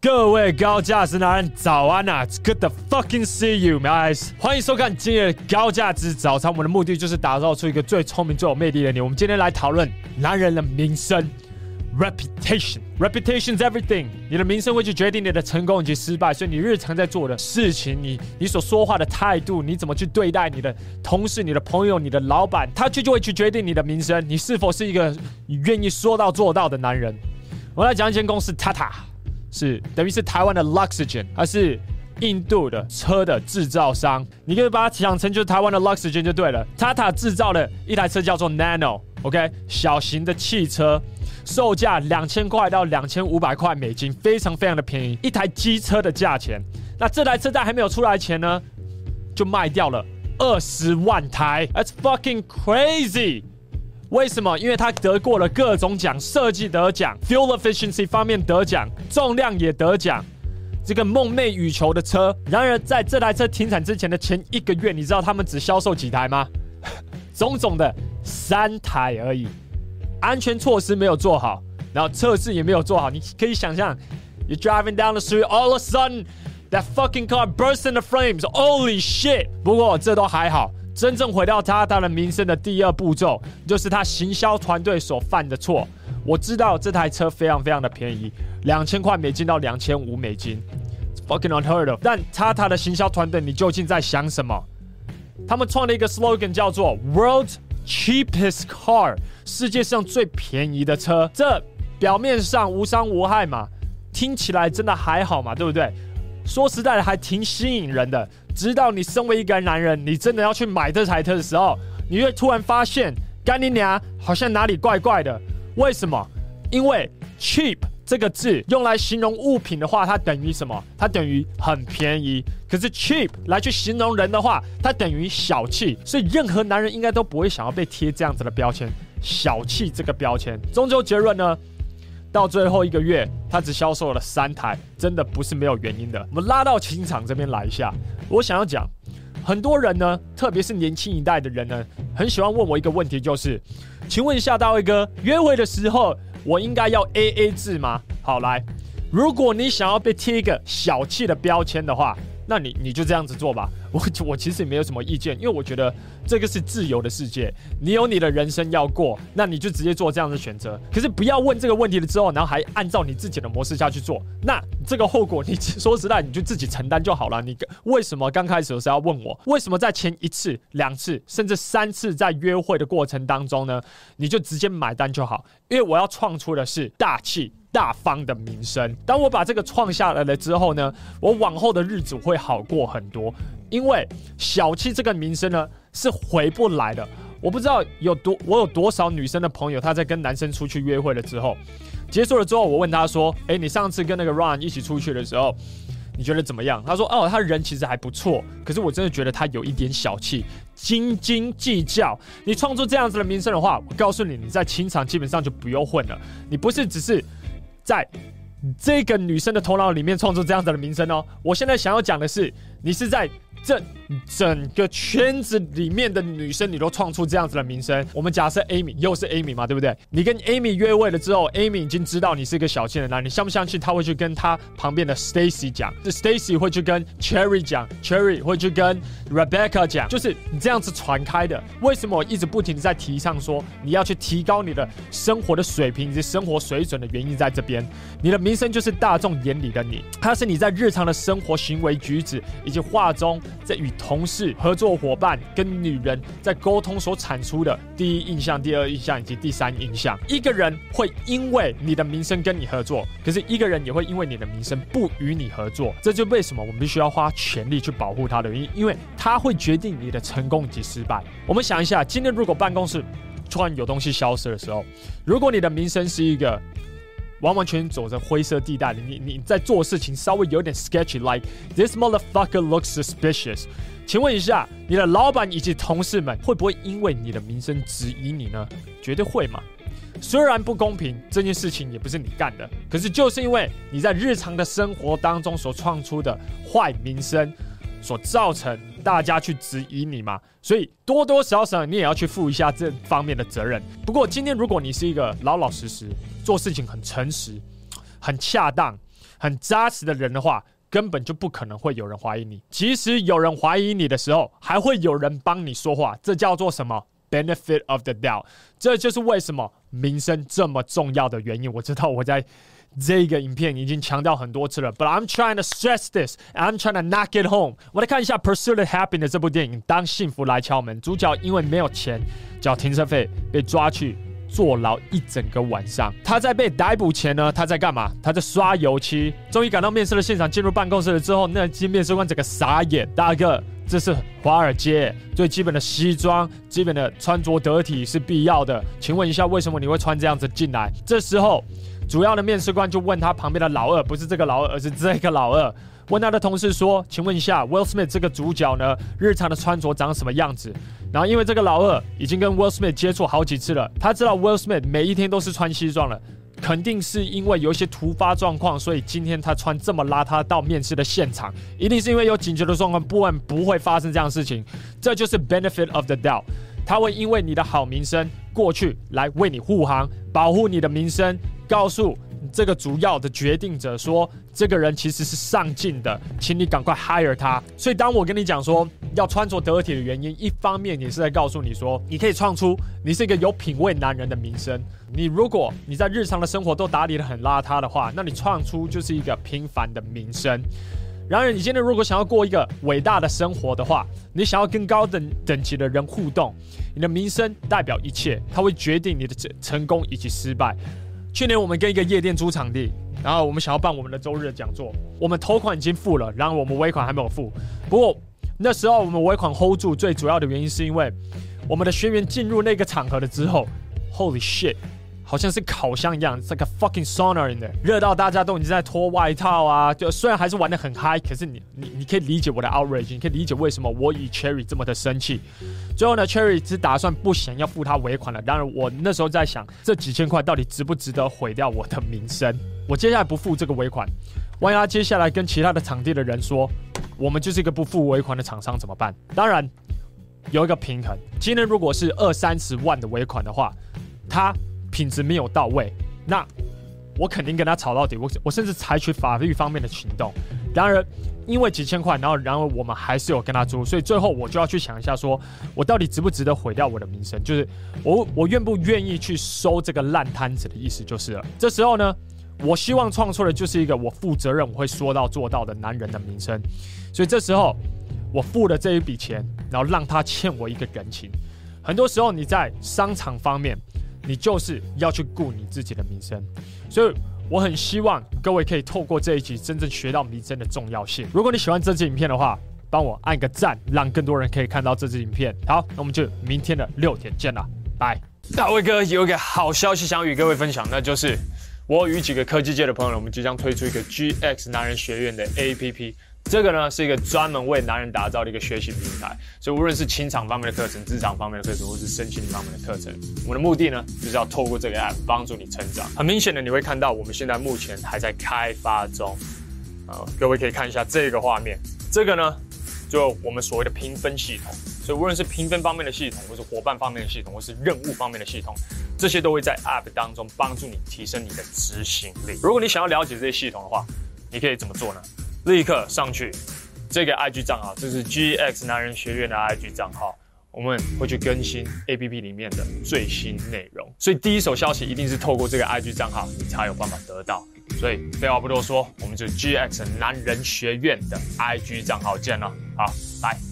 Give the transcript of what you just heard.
各位高价值男人，早安啊！It's good to fucking see you, guys！欢迎收看今日高价值早餐。我们的目的就是打造出一个最聪明、最有魅力的你。我们今天来讨论男人的名声，reputation。Reputation is everything。你的名声会去决定你的成功以及失败。所以你日常在做的事情，你你所说话的态度，你怎么去对待你的同事、你的朋友、你的老板，他就就会去决定你的名声。你是否是一个愿意说到做到的男人？我来讲一间公司，Tata。是等于是台湾的 Luxgen，它是印度的车的制造商，你可以把它想成就是台湾的 Luxgen 就对了。Tata 制造的一台车叫做 Nano，OK，小型的汽车，售价两千块到两千五百块美金，非常非常的便宜，一台机车的价钱。那这台车在还没有出来前呢，就卖掉了二十万台，That's fucking crazy。为什么？因为它得过了各种奖，设计得奖，fuel efficiency 方面得奖，重量也得奖，这个梦寐以求的车。然而，在这台车停产之前的前一个月，你知道他们只销售几台吗？总总的三台而已。安全措施没有做好，然后测试也没有做好。你可以想象，you driving down the street, all of a sudden that fucking car bursts into flames. Holy shit！不过这都还好。真正毁掉他他的名声的第二步骤，就是他行销团队所犯的错。我知道这台车非常非常的便宜，两千块美金到两千五美金，fucking unheard of。但他他的行销团队，你究竟在想什么？他们创了一个 slogan 叫做 World cheapest car”，世界上最便宜的车。这表面上无伤无害嘛，听起来真的还好嘛，对不对？说实在的，还挺吸引人的。直到你身为一个男人，你真的要去买这台车的时候，你会突然发现，干你娘，好像哪里怪怪的。为什么？因为 cheap 这个字用来形容物品的话，它等于什么？它等于很便宜。可是 cheap 来去形容人的话，它等于小气。所以任何男人应该都不会想要被贴这样子的标签，小气这个标签。终究结论呢？到最后一个月，他只销售了三台，真的不是没有原因的。我们拉到情场这边来一下，我想要讲，很多人呢，特别是年轻一代的人呢，很喜欢问我一个问题，就是，请问一下大卫哥，约会的时候我应该要 AA 制吗？好，来，如果你想要被贴一个小气的标签的话。那你你就这样子做吧，我我其实也没有什么意见，因为我觉得这个是自由的世界，你有你的人生要过，那你就直接做这样的选择。可是不要问这个问题了之后，然后还按照你自己的模式下去做，那这个后果你说实在你就自己承担就好了。你为什么刚开始的时候要问我？为什么在前一次、两次甚至三次在约会的过程当中呢？你就直接买单就好，因为我要创出的是大气。大方的名声，当我把这个创下来了之后呢，我往后的日子会好过很多。因为小气这个名声呢是回不来的。我不知道有多，我有多少女生的朋友，她在跟男生出去约会了之后，结束了之后，我问她说：“诶，你上次跟那个 Ron 一起出去的时候，你觉得怎么样？”她说：“哦，他人其实还不错，可是我真的觉得他有一点小气，斤斤计较。你创出这样子的名声的话，我告诉你，你在情场基本上就不用混了。你不是只是。”在这个女生的头脑里面创作这样子的名声哦，我现在想要讲的是，你是在。这整个圈子里面的女生，你都创出这样子的名声。我们假设 Amy 又是 Amy 嘛，对不对？你跟 Amy 约会了之后，Amy 已经知道你是一个小气的男，你相不相信他会去跟他旁边的 Stacy 讲？是 Stacy 会去跟 Cherry 讲，Cherry 会去跟 Rebecca 讲，就是你这样子传开的。为什么我一直不停的在提倡说你要去提高你的生活的水平以及生活水准的原因在这边？你的名声就是大众眼里的你，它是你在日常的生活行为举止以及话中。在与同事、合作伙伴跟女人在沟通所产出的第一印象、第二印象以及第三印象，一个人会因为你的名声跟你合作，可是一个人也会因为你的名声不与你合作。这就为什么我们必须要花全力去保护他的原因，因为他会决定你的成功及失败。我们想一下，今天如果办公室突然有东西消失的时候，如果你的名声是一个。完完全走在灰色地带，你你在做事情稍微有点 sketchy，like this motherfucker looks suspicious。请问一下，你的老板以及同事们会不会因为你的名声质疑你呢？绝对会嘛！虽然不公平，这件事情也不是你干的，可是就是因为你在日常的生活当中所创出的坏名声，所造成大家去质疑你嘛，所以多多少少你也要去负一下这方面的责任。不过今天如果你是一个老老实实。做事情很诚实，很恰当，很扎实的人的话，根本就不可能会有人怀疑你。即使有人怀疑你的时候，还会有人帮你说话，这叫做什么？Benefit of the doubt。这就是为什么名声这么重要的原因。我知道我在。这个影片已经强调很多次了，But I'm trying to stress this, I'm trying to knock it home。我来看一下《Pursuit of Happiness》这部电影，当幸福来敲门，主角因为没有钱缴停车费，被抓去坐牢一整个晚上。他在被逮捕前呢，他在干嘛？他在刷油漆。终于赶到面试的现场，进入办公室了之后，那间面试官整个傻眼。大哥，这是华尔街，最基本的西装，基本的穿着得体是必要的。请问一下，为什么你会穿这样子进来？这时候。主要的面试官就问他旁边的老二，不是这个老二，而是这个老二。问他的同事说：“请问一下，Will Smith 这个主角呢，日常的穿着长什么样子？”然后因为这个老二已经跟 Will Smith 接触好几次了，他知道 Will Smith 每一天都是穿西装了，肯定是因为有一些突发状况，所以今天他穿这么邋遢到面试的现场，一定是因为有紧急的状况，不然不会发生这样的事情。这就是 benefit of the doubt，他会因为你的好名声过去来为你护航，保护你的名声。告诉这个主要的决定者说，这个人其实是上进的，请你赶快 hire 他。所以，当我跟你讲说要穿着得体的原因，一方面你是在告诉你说，你可以创出你是一个有品味男人的名声。你如果你在日常的生活都打理得很邋遢的话，那你创出就是一个平凡的名声。然而，你今天如果想要过一个伟大的生活的话，你想要跟高等等级的人互动，你的名声代表一切，它会决定你的成成功以及失败。去年我们跟一个夜店租场地，然后我们想要办我们的周日的讲座。我们头款已经付了，然后我们尾款还没有付。不过那时候我们尾款 hold 住，最主要的原因是因为我们的学员进入那个场合了之后，Holy shit！好像是烤箱一样，这个 fucking sauna in 的热到大家都已经在脱外套啊！就虽然还是玩得很嗨，可是你你你可以理解我的 outrage，你可以理解为什么我与 Cherry 这么的生气。最后呢，Cherry 只打算不想要付他尾款了。当然，我那时候在想，这几千块到底值不值得毁掉我的名声？我接下来不付这个尾款，万一他接下来跟其他的场地的人说，我们就是一个不付尾款的厂商怎么办？当然有一个平衡，今天如果是二三十万的尾款的话，他。品质没有到位，那我肯定跟他吵到底。我我甚至采取法律方面的行动。然而，因为几千块，然后然后我们还是有跟他租，所以最后我就要去想一下说，我到底值不值得毁掉我的名声？就是我我愿不愿意去收这个烂摊子的意思就是了。这时候呢，我希望创出的就是一个我负责任、我会说到做到的男人的名声。所以这时候我付了这一笔钱，然后让他欠我一个人情。很多时候你在商场方面。你就是要去顾你自己的名声，所以我很希望各位可以透过这一集真正学到名声的重要性。如果你喜欢这支影片的话，帮我按个赞，让更多人可以看到这支影片。好，那我们就明天的六点见了，拜。大卫哥有一个好消息想与各位分享，那就是我与几个科技界的朋友，我们即将推出一个 GX 男人学院的 APP。这个呢是一个专门为男人打造的一个学习平台，所以无论是情场方面的课程、职场方面的课程，或是身心方面的课程，我们的目的呢就是要透过这个 app 帮助你成长。很明显的，你会看到我们现在目前还在开发中，呃，各位可以看一下这个画面，这个呢就我们所谓的评分系统，所以无论是评分方面的系统，或是伙伴方面的系统，或是任务方面的系统，这些都会在 app 当中帮助你提升你的执行力。如果你想要了解这些系统的话，你可以怎么做呢？立刻上去这个 IG 账号，这是 GX 男人学院的 IG 账号，我们会去更新 APP 里面的最新内容，所以第一手消息一定是透过这个 IG 账号，你才有办法得到。所以废话不多说，我们就 GX 男人学院的 IG 账号见了，好，拜。